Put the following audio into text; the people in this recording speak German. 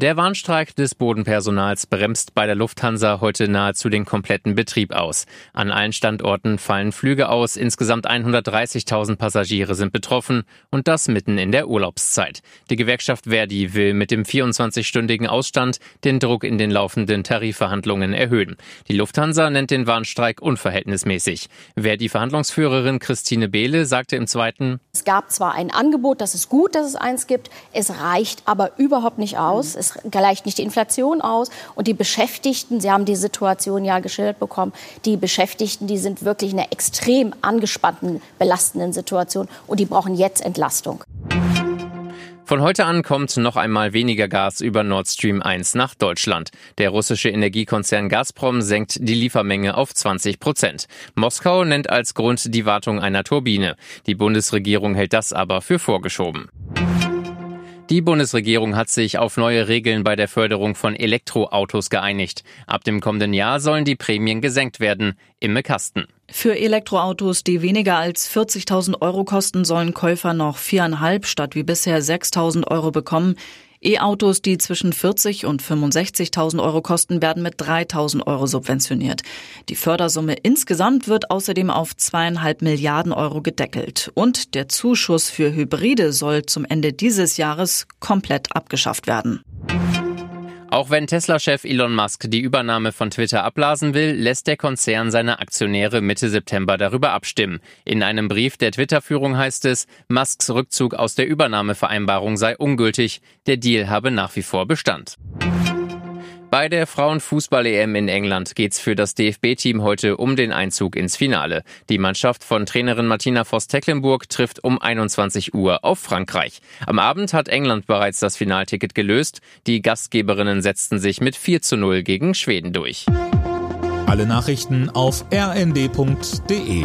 Der Warnstreik des Bodenpersonals bremst bei der Lufthansa heute nahezu den kompletten Betrieb aus. An allen Standorten fallen Flüge aus, insgesamt 130.000 Passagiere sind betroffen und das mitten in der Urlaubszeit. Die Gewerkschaft Verdi will mit dem 24-stündigen Ausstand den Druck in den laufenden Tarifverhandlungen erhöhen. Die Lufthansa nennt den Warnstreik unverhältnismäßig. Verdi-Verhandlungsführerin Christine Behle sagte im zweiten, Es gab zwar ein Angebot, das ist gut, dass es eins gibt, es reicht aber überhaupt nicht aus. Es gleicht nicht die Inflation aus. Und die Beschäftigten, Sie haben die Situation ja geschildert bekommen, die Beschäftigten, die sind wirklich in einer extrem angespannten, belastenden Situation. Und die brauchen jetzt Entlastung. Von heute an kommt noch einmal weniger Gas über Nord Stream 1 nach Deutschland. Der russische Energiekonzern Gazprom senkt die Liefermenge auf 20 Prozent. Moskau nennt als Grund die Wartung einer Turbine. Die Bundesregierung hält das aber für vorgeschoben. Die Bundesregierung hat sich auf neue Regeln bei der Förderung von Elektroautos geeinigt. Ab dem kommenden Jahr sollen die Prämien gesenkt werden. Imme Kasten. Für Elektroautos, die weniger als 40.000 Euro kosten, sollen Käufer noch viereinhalb statt wie bisher 6.000 Euro bekommen. E-Autos, die zwischen 40 und 65.000 Euro kosten, werden mit 3.000 Euro subventioniert. Die Fördersumme insgesamt wird außerdem auf zweieinhalb Milliarden Euro gedeckelt. Und der Zuschuss für Hybride soll zum Ende dieses Jahres komplett abgeschafft werden. Auch wenn Tesla-Chef Elon Musk die Übernahme von Twitter abblasen will, lässt der Konzern seine Aktionäre Mitte September darüber abstimmen. In einem Brief der Twitter-Führung heißt es, Musks Rückzug aus der Übernahmevereinbarung sei ungültig. Der Deal habe nach wie vor Bestand. Bei der Frauenfußball-EM in England geht's für das DFB-Team heute um den Einzug ins Finale. Die Mannschaft von Trainerin Martina Voss-Tecklenburg trifft um 21 Uhr auf Frankreich. Am Abend hat England bereits das Finalticket gelöst. Die Gastgeberinnen setzten sich mit 4 zu 0 gegen Schweden durch. Alle Nachrichten auf rnd.de